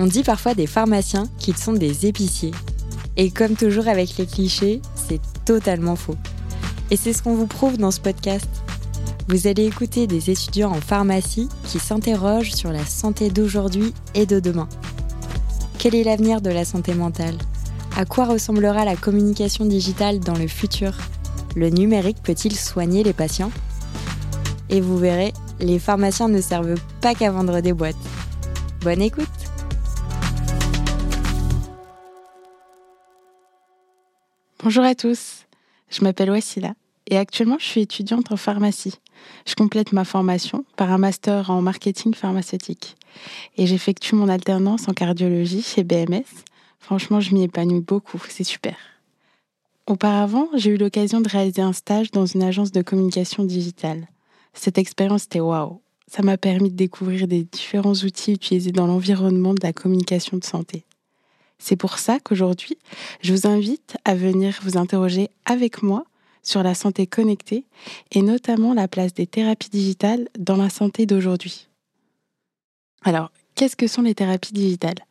On dit parfois des pharmaciens qu'ils sont des épiciers. Et comme toujours avec les clichés, c'est totalement faux. Et c'est ce qu'on vous prouve dans ce podcast. Vous allez écouter des étudiants en pharmacie qui s'interrogent sur la santé d'aujourd'hui et de demain. Quel est l'avenir de la santé mentale? À quoi ressemblera la communication digitale dans le futur? Le numérique peut-il soigner les patients? Et vous verrez, les pharmaciens ne servent pas qu'à vendre des boîtes. Bonne écoute Bonjour à tous, je m'appelle Wassila et actuellement je suis étudiante en pharmacie. Je complète ma formation par un master en marketing pharmaceutique et j'effectue mon alternance en cardiologie chez BMS. Franchement, je m'y épanouis beaucoup, c'est super. Auparavant, j'ai eu l'occasion de réaliser un stage dans une agence de communication digitale. Cette expérience était waouh. Ça m'a permis de découvrir des différents outils utilisés dans l'environnement de la communication de santé. C'est pour ça qu'aujourd'hui, je vous invite à venir vous interroger avec moi sur la santé connectée et notamment la place des thérapies digitales dans la santé d'aujourd'hui. Alors, qu'est-ce que sont les thérapies digitales?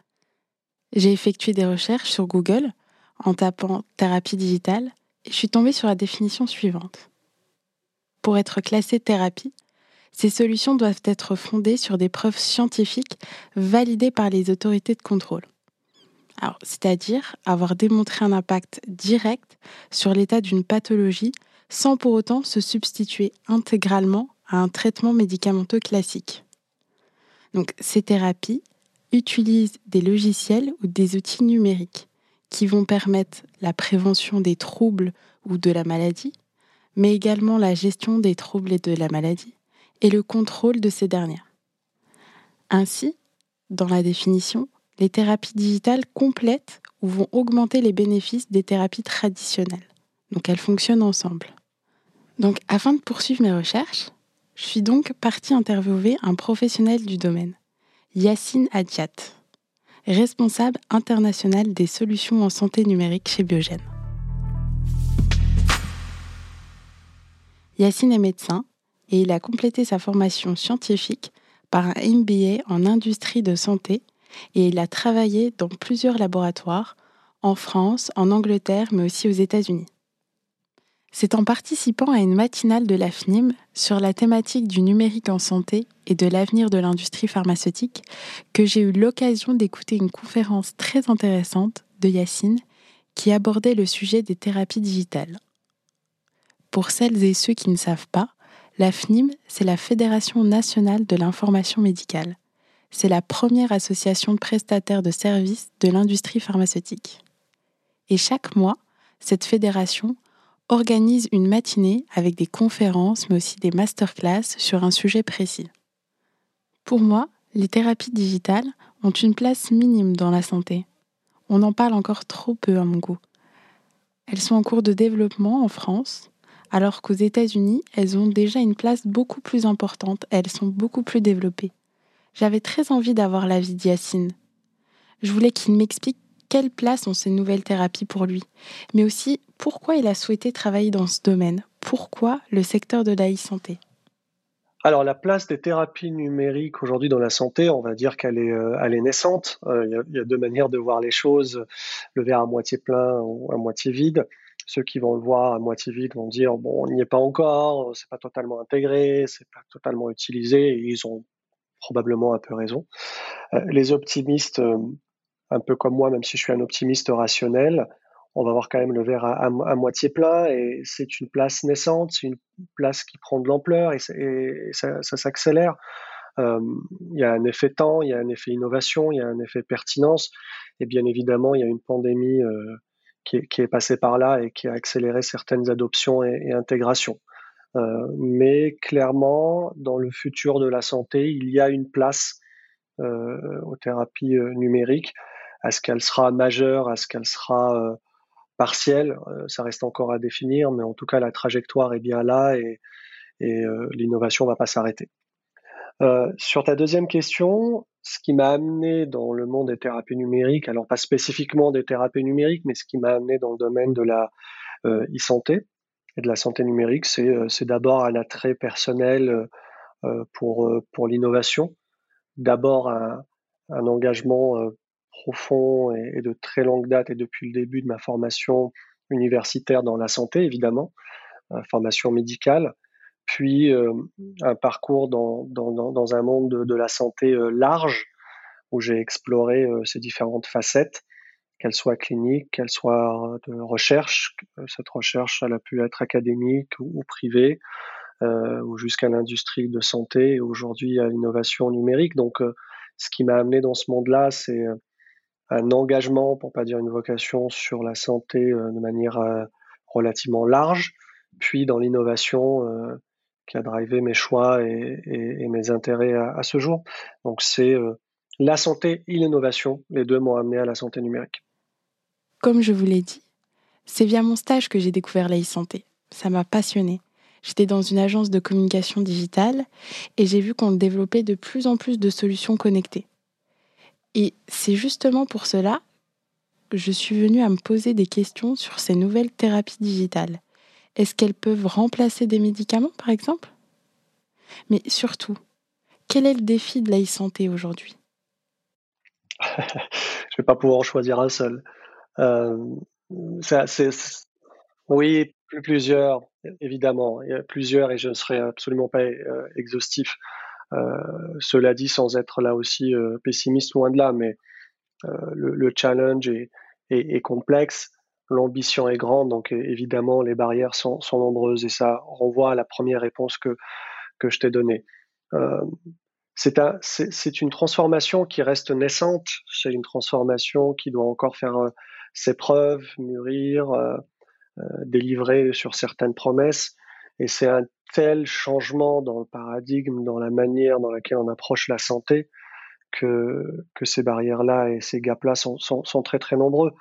J'ai effectué des recherches sur Google en tapant thérapie digitale et je suis tombée sur la définition suivante. Pour être classée thérapie, ces solutions doivent être fondées sur des preuves scientifiques validées par les autorités de contrôle c'est-à-dire avoir démontré un impact direct sur l'état d'une pathologie sans pour autant se substituer intégralement à un traitement médicamenteux classique. Donc, ces thérapies utilisent des logiciels ou des outils numériques qui vont permettre la prévention des troubles ou de la maladie, mais également la gestion des troubles et de la maladie et le contrôle de ces dernières. Ainsi, dans la définition, les thérapies digitales complètent ou vont augmenter les bénéfices des thérapies traditionnelles. Donc elles fonctionnent ensemble. Donc afin de poursuivre mes recherches, je suis donc partie interviewer un professionnel du domaine, Yacine Adiat, responsable international des solutions en santé numérique chez Biogène. Yacine est médecin et il a complété sa formation scientifique par un MBA en industrie de santé et il a travaillé dans plusieurs laboratoires, en France, en Angleterre, mais aussi aux États-Unis. C'est en participant à une matinale de l'AFNIM sur la thématique du numérique en santé et de l'avenir de l'industrie pharmaceutique que j'ai eu l'occasion d'écouter une conférence très intéressante de Yacine qui abordait le sujet des thérapies digitales. Pour celles et ceux qui ne savent pas, l'AFNIM, c'est la Fédération nationale de l'information médicale c'est la première association de prestataires de services de l'industrie pharmaceutique. Et chaque mois, cette fédération organise une matinée avec des conférences, mais aussi des masterclass sur un sujet précis. Pour moi, les thérapies digitales ont une place minime dans la santé. On en parle encore trop peu à mon goût. Elles sont en cours de développement en France, alors qu'aux États-Unis, elles ont déjà une place beaucoup plus importante, elles sont beaucoup plus développées j'avais très envie d'avoir l'avis d'Yacine. Je voulais qu'il m'explique quelle place ont ces nouvelles thérapies pour lui, mais aussi pourquoi il a souhaité travailler dans ce domaine, pourquoi le secteur de la e-santé. Alors la place des thérapies numériques aujourd'hui dans la santé, on va dire qu'elle est, euh, naissante. Euh, il y, a deux manières de voir les choses, le verre à moitié plein ou à moitié vide. Ceux qui vont le voir à moitié vide vont dire bon, on n'y est pas encore, c'est pas totalement intégré, c'est pas totalement utilisé, ils ont probablement un peu raison. Euh, les optimistes, euh, un peu comme moi, même si je suis un optimiste rationnel, on va voir quand même le verre à, moitié plein et c'est une place naissante, c'est une place qui prend de l'ampleur et, ça, s'accélère. Euh, il y a un effet temps, il y a un effet innovation, il y a un effet pertinence et bien évidemment il y a une pandémie qui, est, passée par là et qui a accéléré certaines adoptions et, et intégrations. Euh, mais clairement, dans le futur de la santé, il y a une place euh, aux thérapies euh, numériques. Est-ce qu'elle sera majeure Est-ce qu'elle sera partielle Ça reste encore à définir, mais en tout cas, la trajectoire est bien là et, l'innovation ne va pas s'arrêter. Sur ta deuxième question, ce qui m'a amené dans le monde des thérapies numériques, alors pas spécifiquement des thérapies numériques, mais ce qui m'a amené dans le domaine de la e-santé, et de la santé numérique, c'est euh, d'abord un attrait personnel euh, euh, pour, pour l'innovation, d'abord un, engagement profond et, de très longue date et depuis le début de ma formation universitaire dans la santé, évidemment, formation médicale, puis un parcours dans, dans, un monde de, de la santé large où j'ai exploré ces différentes facettes qu'elle soit clinique, qu'elle soit de recherche. Cette recherche, elle a pu être académique ou, privée, euh, ou jusqu'à l'industrie de santé, et aujourd'hui à l'innovation numérique. Donc, euh, ce qui m'a amené dans ce monde-là, c'est euh, un engagement, pour pas dire une vocation, sur la santé de manière relativement large, puis dans l'innovation qui a drivé mes choix et, mes intérêts à, ce jour. Donc, c'est la santé et l'innovation, les deux m'ont amené à la santé numérique. Comme je vous l'ai dit, c'est via mon stage que j'ai découvert la e-santé. Ça m'a passionné. J'étais dans une agence de communication digitale et j'ai vu qu'on développait de plus en plus de solutions connectées. Et c'est justement pour cela que je suis venue à me poser des questions sur ces nouvelles thérapies digitales. Est-ce qu'elles peuvent remplacer des médicaments, par exemple? Mais surtout, quel est le défi de la e-santé aujourd'hui? Je ne vais pas pouvoir en choisir un seul. Euh, oui, plusieurs, évidemment. Il y a plusieurs et je ne serai absolument pas euh, exhaustif. Euh, cela dit, sans être là aussi pessimiste, loin de là, mais le, challenge est, complexe, l'ambition est grande, donc évidemment les barrières sont, nombreuses et ça renvoie à la première réponse que, que je t'ai donnée. c'est un, une transformation qui reste naissante, c'est une transformation qui doit encore faire ses preuves, mûrir, euh, euh, délivrer sur certaines promesses. Et c'est un tel changement dans le paradigme, dans la manière dans laquelle on approche la santé, que, que ces barrières-là et ces gaps-là sont, sont, très très nombreux.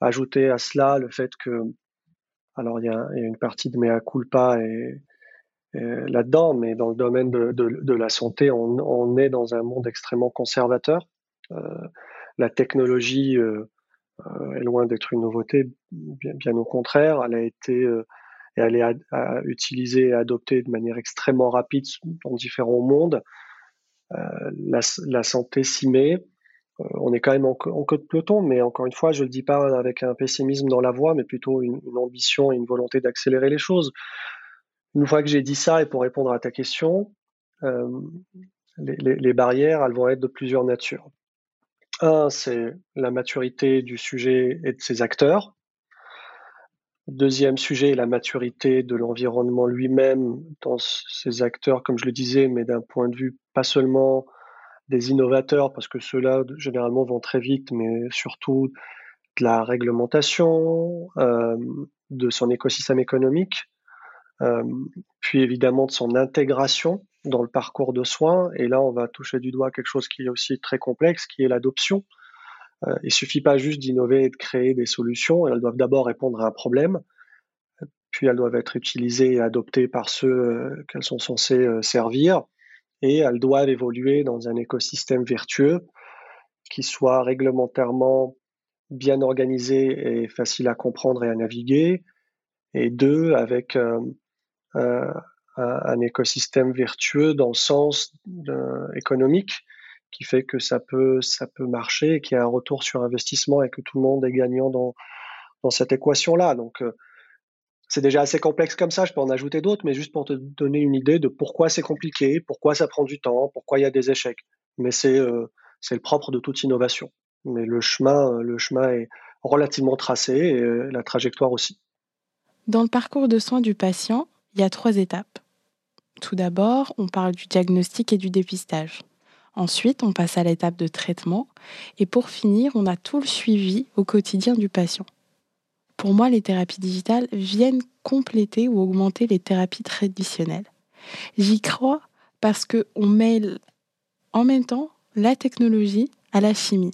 Ajouter à cela le fait que, alors il y a, une partie de mea culpa là-dedans, mais dans le domaine de, de, la santé, on, est dans un monde extrêmement conservateur. Euh, la technologie est loin d'être une nouveauté, bien, au contraire, elle a été euh, et elle est à, utiliser et adoptée de manière extrêmement rapide dans différents mondes. Euh, la, santé s'y met. on est quand même en, queue de peloton, mais encore une fois, je le dis pas avec un pessimisme dans la voix, mais plutôt une, ambition et une volonté d'accélérer les choses. Une fois que j'ai dit ça, et pour répondre à ta question, euh, les, les, les, barrières, elles vont être de plusieurs natures. Un, c'est la maturité du sujet et de ses acteurs. Deuxième sujet, la maturité de l'environnement lui-même dans ses acteurs, comme je le disais, mais d'un point de vue pas seulement des innovateurs, parce que ceux-là généralement vont très vite, mais surtout de la réglementation, euh, de son écosystème économique, puis évidemment de son intégration dans le parcours de soins. Et là, on va toucher du doigt quelque chose qui est aussi très complexe, qui est l'adoption. Euh, il suffit pas juste d'innover et de créer des solutions. Elles doivent d'abord répondre à un problème, puis elles doivent être utilisées et adoptées par ceux euh, qu'elles sont censées euh, servir, et elles doivent évoluer dans un écosystème vertueux qui soit réglementairement bien organisé et facile à comprendre et à naviguer, et deux, avec euh, euh, un, écosystème vertueux dans le sens économique qui fait que ça peut, ça peut marcher et qu'il y a un retour sur investissement et que tout le monde est gagnant dans, dans cette équation-là. Donc, euh, c'est déjà assez complexe comme ça, je peux en ajouter d'autres, mais juste pour te donner une idée de pourquoi c'est compliqué, pourquoi ça prend du temps, pourquoi il y a des échecs. Mais c'est euh, le propre de toute innovation. Mais le chemin, le chemin est relativement tracé et euh, la trajectoire aussi. Dans le parcours de soins du patient, il y a trois étapes. Tout d'abord, on parle du diagnostic et du dépistage. Ensuite, on passe à l'étape de traitement. Et pour finir, on a tout le suivi au quotidien du patient. Pour moi, les thérapies digitales viennent compléter ou augmenter les thérapies traditionnelles. J'y crois parce qu'on mêle en même temps la technologie à la chimie.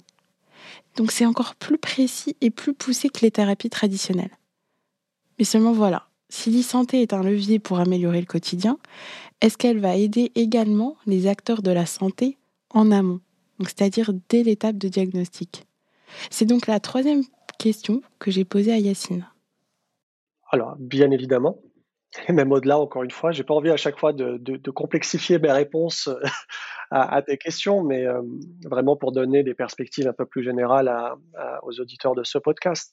Donc c'est encore plus précis et plus poussé que les thérapies traditionnelles. Mais seulement voilà, si l'e-santé est un levier pour améliorer le quotidien, est-ce qu'elle va aider également les acteurs de la santé en amont, c'est-à-dire dès l'étape de diagnostic? C'est donc la troisième question que j'ai posée à Yacine. Alors, bien évidemment, et même au-delà, encore une fois, j'ai pas envie à chaque fois de, complexifier mes réponses à, tes questions, mais euh, vraiment pour donner des perspectives un peu plus générales aux auditeurs de ce podcast.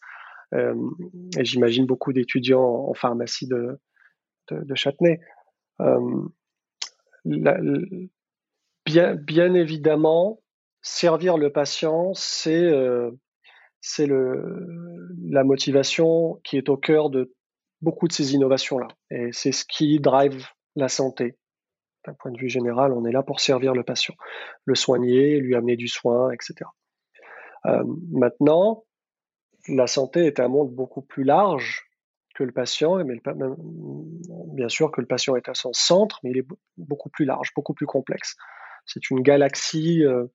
Euh, et j'imagine beaucoup d'étudiants en pharmacie de, Châtenay. Euh, bien, évidemment, servir le patient, c'est c'est la motivation qui est au cœur de beaucoup de ces innovations-là. Et c'est ce qui drive la santé. D'un point de vue général, on est là pour servir le patient, le soigner, lui amener du soin, etc. Euh, maintenant, la santé est un monde beaucoup plus large que le patient, mais bien sûr que le patient est à son centre, mais il est beaucoup plus large, beaucoup plus complexe. C'est une galaxie euh,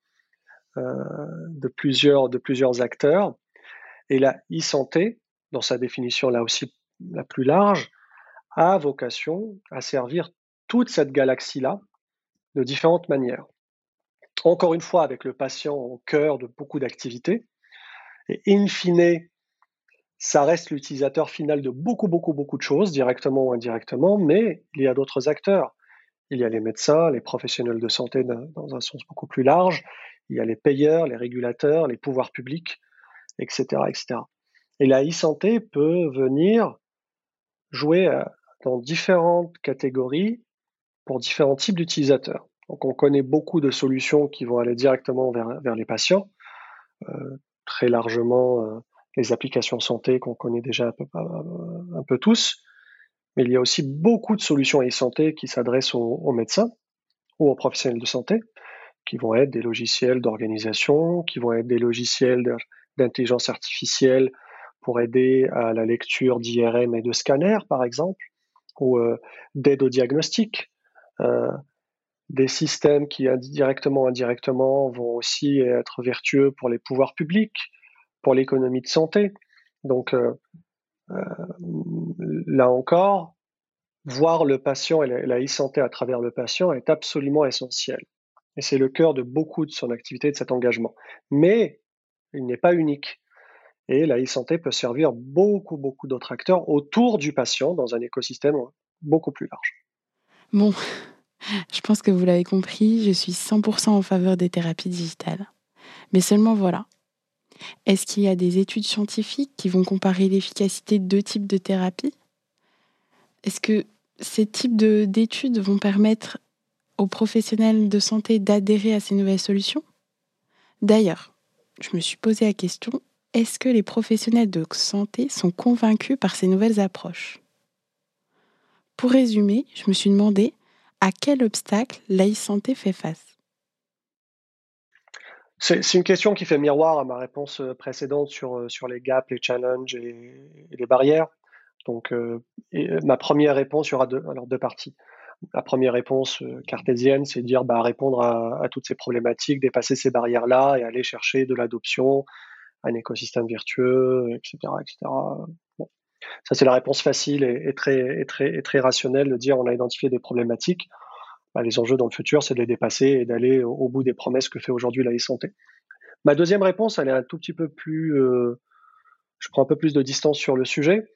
euh, de, plusieurs, de plusieurs acteurs. Et la e-santé, dans sa définition là aussi la plus large, a vocation à servir toute cette galaxie-là de différentes manières. Encore une fois, avec le patient au cœur de beaucoup d'activités. Et in fine, ça reste l'utilisateur final de beaucoup, beaucoup, beaucoup de choses, directement ou indirectement, mais il y a d'autres acteurs. Il y a les médecins, les professionnels de santé dans un sens beaucoup plus large, il y a les payeurs, les régulateurs, les pouvoirs publics, etc. etc. Et la e-santé peut venir jouer euh, dans différentes catégories pour différents types d'utilisateurs. Donc on connaît beaucoup de solutions qui vont aller directement vers, vers les patients, euh, très largement euh, les applications santé qu'on connaît déjà un peu, un peu, tous, mais il y a aussi beaucoup de solutions e-santé qui s'adressent aux, médecins ou aux professionnels de santé, qui vont être des logiciels d'organisation, qui vont être des logiciels d'intelligence artificielle pour aider à la lecture d'IRM et de scanners, par exemple, ou euh, d'aide au diagnostic. Euh, des systèmes qui, directement ou indirectement, vont aussi être vertueux pour les pouvoirs publics, pour l'économie de santé. Donc, euh, là encore, voir le patient et la e-santé à travers le patient est absolument essentiel. Et c'est le cœur de beaucoup de son activité, de cet engagement. Mais il n'est pas unique. Et la e-santé peut servir beaucoup, beaucoup d'autres acteurs autour du patient dans un écosystème beaucoup plus large. Bon, je pense que vous l'avez compris, je suis 100% en faveur des thérapies digitales. Mais seulement voilà. Est-ce qu'il y a des études scientifiques qui vont comparer l'efficacité de deux types de thérapies? Est-ce que ces types d'études vont permettre aux professionnels de santé d'adhérer à ces nouvelles solutions? D'ailleurs, je me suis posé la question, est-ce que les professionnels de santé sont convaincus par ces nouvelles approches? Pour résumer, je me suis demandé à quel obstacle l'e-santé fait face? C'est une question qui fait miroir à ma réponse euh, précédente sur, euh, sur les gaps, les challenges et, les barrières. Donc, euh, ma première réponse, il y aura deux, alors deux parties. La première réponse cartésienne, c'est dire bah, répondre à, à, toutes ces problématiques, dépasser ces barrières-là et aller chercher de l'adoption, un écosystème vertueux, etc. etc. Ça, c'est la réponse facile et, très, rationnelle de dire on a identifié des problématiques. Bah, les enjeux dans le futur, c'est de les dépasser et d'aller au, bout des promesses que fait aujourd'hui la e-santé. Ma deuxième réponse, elle est un tout petit peu plus. Euh, je prends un peu plus de distance sur le sujet.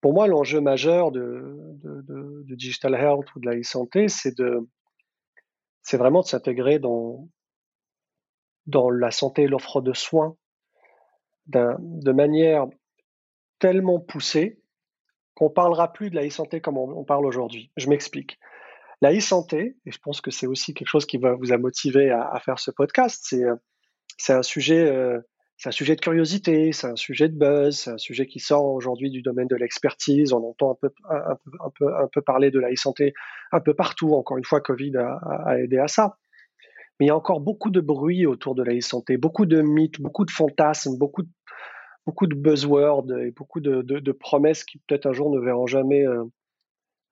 Pour moi, l'enjeu majeur de, digital health ou de la e-santé, c'est de, c'est vraiment de s'intégrer dans, dans la santé et l'offre de soins de manière tellement poussée qu'on parlera plus de la e-santé comme on, parle aujourd'hui. Je m'explique. La e-santé, et je pense que c'est aussi quelque chose qui va vous a motivé à, faire ce podcast, c'est c'est un sujet euh, c'est un sujet de curiosité, c'est un sujet de buzz, c'est un sujet qui sort aujourd'hui du domaine de l'expertise. On entend un peu parler de la e-santé un peu partout. Encore une fois, Covid a, a, aidé à ça. Mais il y a encore beaucoup de bruit autour de la e-santé, beaucoup de mythes, beaucoup de fantasmes, beaucoup de, beaucoup de buzzwords et beaucoup de, promesses qui peut-être un jour ne verront jamais euh,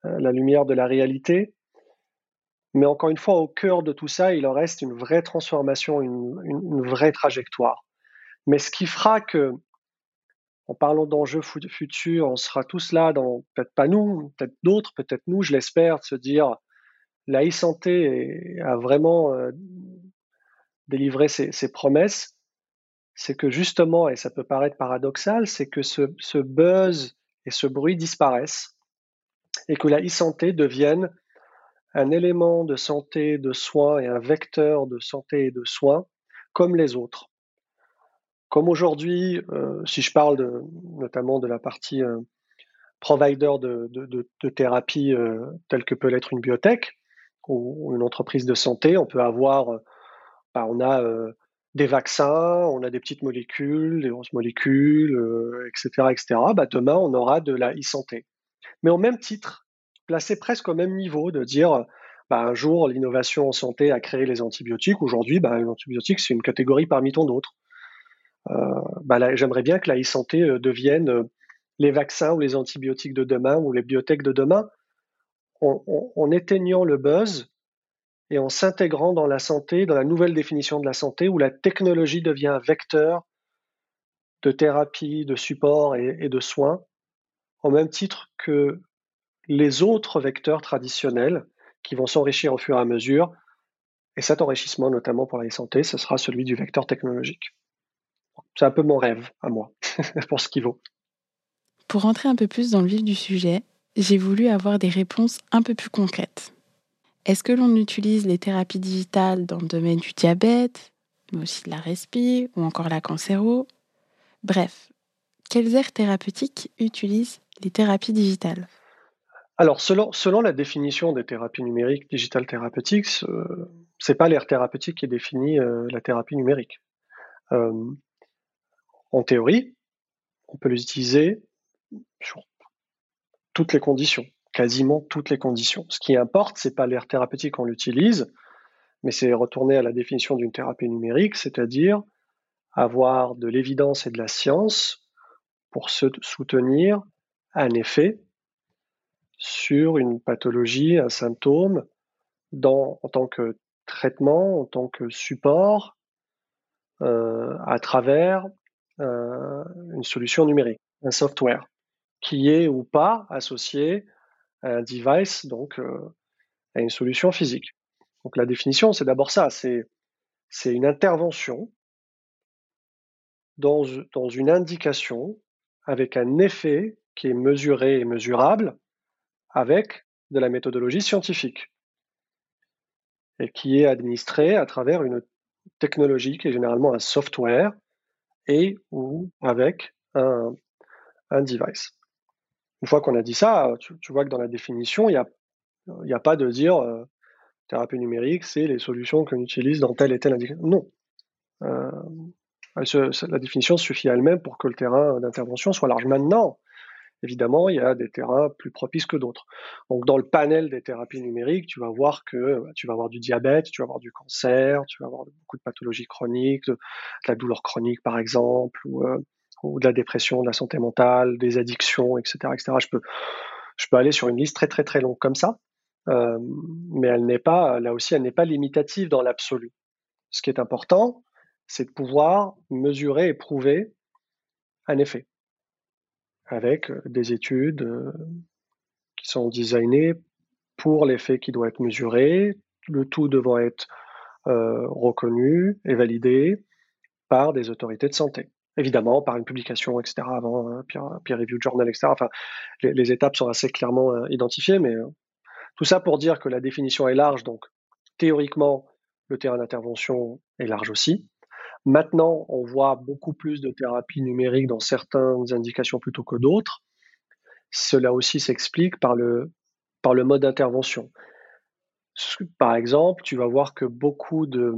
euh, la lumière de la réalité. Mais encore une fois, au cœur de tout ça, il en reste une vraie transformation, une, vraie trajectoire. Mais ce qui fera que, en parlant d'enjeux futurs, on sera tous là, peut-être pas nous, peut-être d'autres, peut-être nous, je l'espère, de se dire la e-santé a vraiment euh, délivré ses, promesses, c'est que justement, et ça peut paraître paradoxal, c'est que ce, buzz et ce bruit disparaissent et que la e-santé devienne un élément de santé, de soins et un vecteur de santé et de soins comme les autres. Comme aujourd'hui, euh, si je parle notamment de la partie euh, provider de, de, thérapie euh, telle que peut l'être une biotech ou, une entreprise de santé, on peut avoir, bah, on a des vaccins, on a des petites molécules, des grosses molécules, etc., etc. Bah, demain, on aura de la e-santé. Mais au même titre, placé presque au même niveau, de dire bah, un jour, l'innovation en santé a créé les antibiotiques. Aujourd'hui, bah, les antibiotiques, c'est une catégorie parmi tant d'autres. Euh, bah, j'aimerais bien que la e-santé euh, devienne euh, les vaccins ou les antibiotiques de demain ou les biotech de demain, en, éteignant le buzz et en s'intégrant dans la santé, dans la nouvelle définition de la santé, où la technologie devient un vecteur de thérapie, de support et, de soins, au même titre que les autres vecteurs traditionnels qui vont s'enrichir au fur et à mesure. Et cet enrichissement, notamment pour la santé, ce sera celui du vecteur technologique. C'est un peu mon rêve à moi, pour ce qui vaut. Pour rentrer un peu plus dans le vif du sujet, j'ai voulu avoir des réponses un peu plus concrètes. Est-ce que l'on utilise les thérapies digitales dans le domaine du diabète, mais aussi de la respi ou encore la cancéro? Bref, quelles aires thérapeutiques utilisent les thérapies digitales? Alors, selon, la définition des thérapies numériques, digital therapeutics, ce n'est pas l'aire thérapeutique qui définit euh, la thérapie numérique. Euh, en théorie, on peut les utiliser sur toutes les conditions, quasiment toutes les conditions. Ce qui importe, c'est pas l'aire thérapeutique qu'on l'utilise, mais c'est retourner à la définition d'une thérapie numérique, c'est-à-dire avoir de l'évidence et de la science pour se soutenir un effet sur une pathologie, un symptôme, en tant que traitement, en tant que support, euh, à travers euh, une solution numérique, un software, qui est ou pas associé à un device, donc euh, à une solution physique. Donc la définition, c'est d'abord ça, c'est une intervention dans, une indication avec un effet qui est mesuré et mesurable avec de la méthodologie scientifique et qui est administré à travers une technologie qui est généralement un software et ou avec un device. Une fois qu'on a dit ça, tu, vois que dans la définition, il n'y a, pas de dire euh, thérapie numérique, c'est les solutions qu'on utilise dans telle et telle indication. Non. Euh, la définition suffit elle-même pour que le terrain d'intervention soit large. Maintenant, évidemment, il y a des terrains plus propices que d'autres. Donc, dans le panel des thérapies numériques, tu vas voir que bah, tu vas avoir du diabète, tu vas avoir du cancer, tu vas avoir beaucoup de pathologies chroniques, de, la douleur chronique, par exemple, euh, ou, de la dépression, de la santé mentale, des addictions, etc., etc. Je peux, aller sur une liste très, très, très longue comme ça. Euh, mais elle n'est pas, là aussi, elle n'est pas limitative dans l'absolu. Ce qui est important, c'est de pouvoir mesurer et prouver un effet avec euh, des études euh, qui sont designées pour l'effet qui doit être mesuré, le tout devant être reconnu et validé par des autorités de santé. Évidemment, par une publication, etc., avant un peer, review journal, etc. Enfin, les, étapes sont assez clairement identifiées, mais tout ça pour dire que la définition est large, donc théoriquement, le terrain d'intervention est large aussi. Maintenant, on voit beaucoup plus de thérapies numériques dans certaines indications plutôt que d'autres. Cela aussi s'explique par le, par le mode d'intervention. Par exemple, tu vas voir que beaucoup de,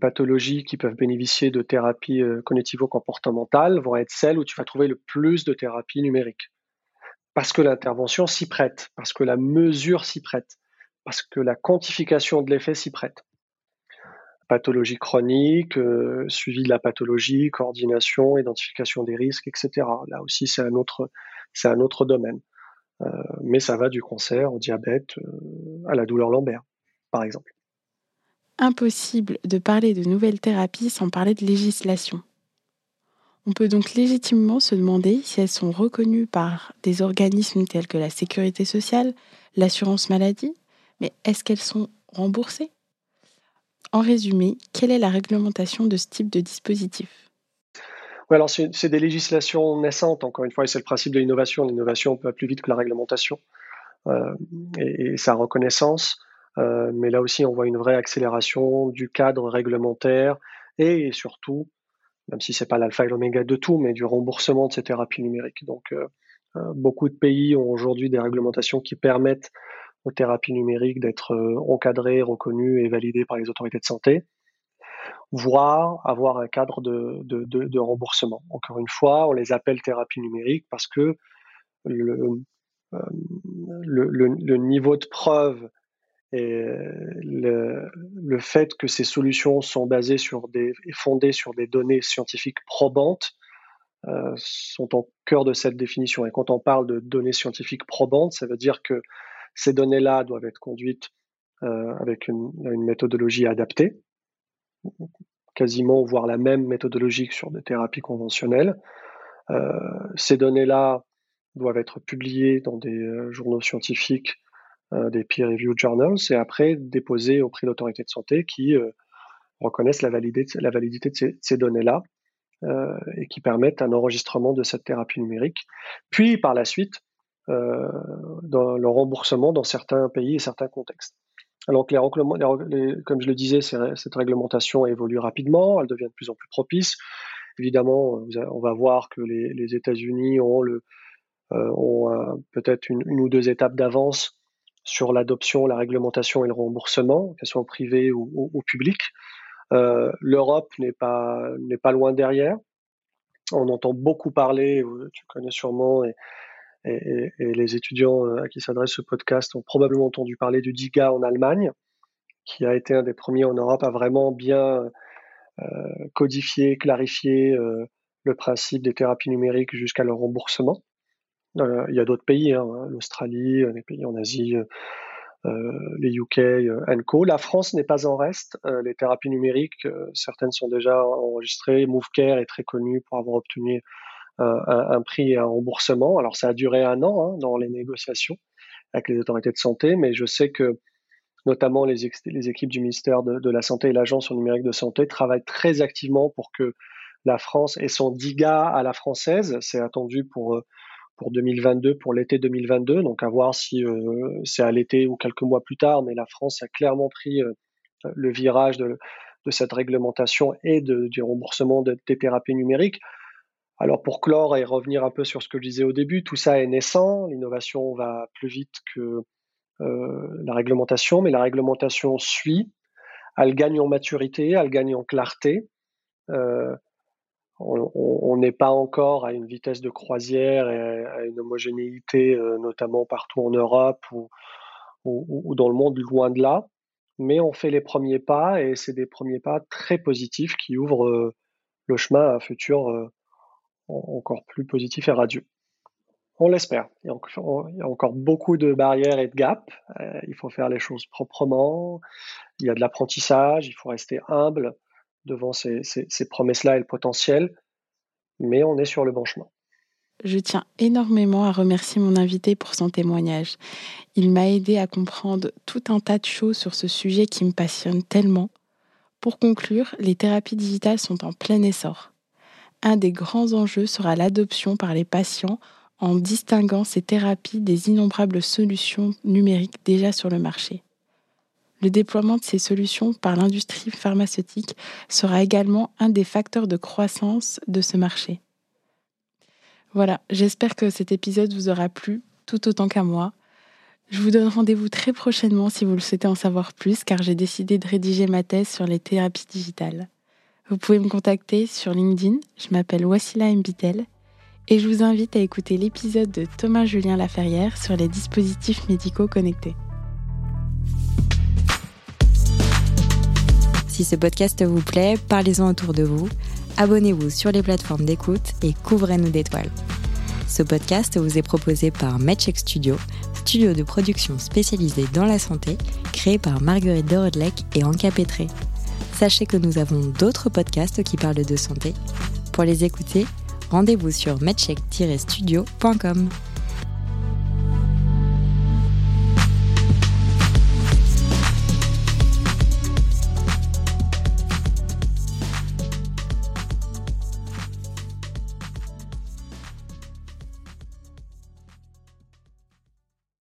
pathologies qui peuvent bénéficier de thérapies euh, cognitivo-comportementales vont être celles où tu vas trouver le plus de thérapies numériques. Parce que l'intervention s'y prête, parce que la mesure s'y prête, parce que la quantification de l'effet s'y prête pathologie chronique, euh, suivi de la pathologie, coordination, identification des risques, etc. Là aussi, c'est un autre, domaine. Euh, mais ça va du cancer au diabète, à la douleur lombaire, par exemple. Impossible de parler de nouvelles thérapies sans parler de législation. On peut donc légitimement se demander si elles sont reconnues par des organismes tels que la sécurité sociale, l'assurance maladie, mais est-ce qu'elles sont remboursées? En résumé, quelle est la réglementation de ce type de dispositif? Oui, alors c'est des législations naissantes, encore une fois, et c'est le principe de l'innovation. L'innovation peut plus vite que la réglementation euh, et, sa reconnaissance. Euh, mais là aussi, on voit une vraie accélération du cadre réglementaire et, surtout, même si c'est pas l'alpha et l'oméga de tout, mais du remboursement de ces thérapies numériques. Donc, euh, beaucoup de pays ont aujourd'hui des réglementations qui permettent aux thérapies numériques d'être encadrées, reconnues et validées par les autorités de santé voire avoir un cadre de, remboursement. Encore une fois, on les appelle thérapies numériques parce que euh, le, niveau de preuve et le, fait que ces solutions sont basées sur des, fondées sur des données scientifiques probantes euh, sont au cœur de cette définition. Et quand on parle de données scientifiques probantes, ça veut dire que ces données-là doivent être conduites euh, avec une, méthodologie adaptée, quasiment voire la même méthodologie que sur des thérapies conventionnelles. Euh, ces données-là doivent être publiées dans des journaux scientifiques, euh, des peer-reviewed journals, et après déposées auprès d'autorités de santé qui reconnaissent la validité, la validité de ces, données-là et qui permettent un enregistrement de cette thérapie numérique. Puis par la suite, le remboursement dans certains pays et certains contextes. Alors les, comme je le disais, cette réglementation évolue rapidement, elle devient de plus en plus propice. Évidemment, on va voir que les, États-Unis ont, le, euh, ont peut-être une, ou deux étapes d'avance sur l'adoption, la réglementation et le remboursement, qu'elles soient au ou au, public. Euh, L'Europe n'est pas loin derrière. On entend beaucoup parler, tu connais sûrement, et, les étudiants euh, à qui s'adresse ce podcast ont probablement entendu parler du DIGA en Allemagne, qui a été un des premiers en Europe à vraiment bien euh, codifier, clarifier euh, le principe des thérapies numériques jusqu'à leur remboursement. Il y a d'autres pays, hein, l'Australie, les pays en Asie, les UK, co. La France n'est pas en reste. les thérapies numériques, certaines sont déjà enregistrées. MoveCare est très connu pour avoir obtenu un, prix et un remboursement. Alors ça a duré un an hein, dans les négociations avec les autorités de santé, mais je sais que notamment les, équipes du ministère de, la Santé et l'Agence numérique de santé travaillent très activement pour que la France ait son DIGA à la française. C'est attendu pour, pour 2022, pour l'été 2022. Donc à voir si euh, c'est à l'été ou quelques mois plus tard, mais la France a clairement pris euh, le virage de, de, cette réglementation et de, du remboursement des thérapies numériques. Alors pour clore et revenir un peu sur ce que je disais au début, tout ça est naissant, l'innovation va plus vite que euh, la réglementation, mais la réglementation suit, elle gagne en maturité, elle gagne en clarté. Euh, on n'est pas encore à une vitesse de croisière et à une homogénéité, euh, notamment partout en Europe ou, dans le monde, loin de là. Mais on fait les premiers pas et c'est des premiers pas très positifs qui ouvrent le chemin à un futur encore plus positif et radieux. On l'espère. Il, y a encore beaucoup de barrières et de gaps. Euh, il faut faire les choses proprement. Il y a de l'apprentissage. Il faut rester humble devant ces, promesses-là et le potentiel. Mais on est sur le bon chemin. Je tiens énormément à remercier mon invité pour son témoignage. Il m'a aidé à comprendre tout un tas de choses sur ce sujet qui me passionne tellement. Pour conclure, les thérapies digitales sont en plein essor un des grands enjeux sera l'adoption par les patients en distinguant ces thérapies des innombrables solutions numériques déjà sur le marché. Le déploiement de ces solutions par l'industrie pharmaceutique sera également un des facteurs de croissance de ce marché. Voilà, j'espère que cet épisode vous aura plu tout autant qu'à moi. Je vous donne rendez-vous très prochainement si vous le souhaitez en savoir plus car j'ai décidé de rédiger ma thèse sur les thérapies digitales. Vous pouvez me contacter sur LinkedIn, je m'appelle Wassila Mbitel et je vous invite à écouter l'épisode de Thomas Julien Laferrière sur les dispositifs médicaux connectés. Si ce podcast vous plaît, parlez-en autour de vous, abonnez-vous sur les plateformes d'écoute et couvrez-nous d'étoiles. Ce podcast vous est proposé par MedCheck Studio, studio de production spécialisé dans la santé, créé par Marguerite de et Anka Petré. Sachez que nous avons d'autres podcasts qui parlent de santé. Pour les écouter, rendez-vous sur medcheck-studio.com.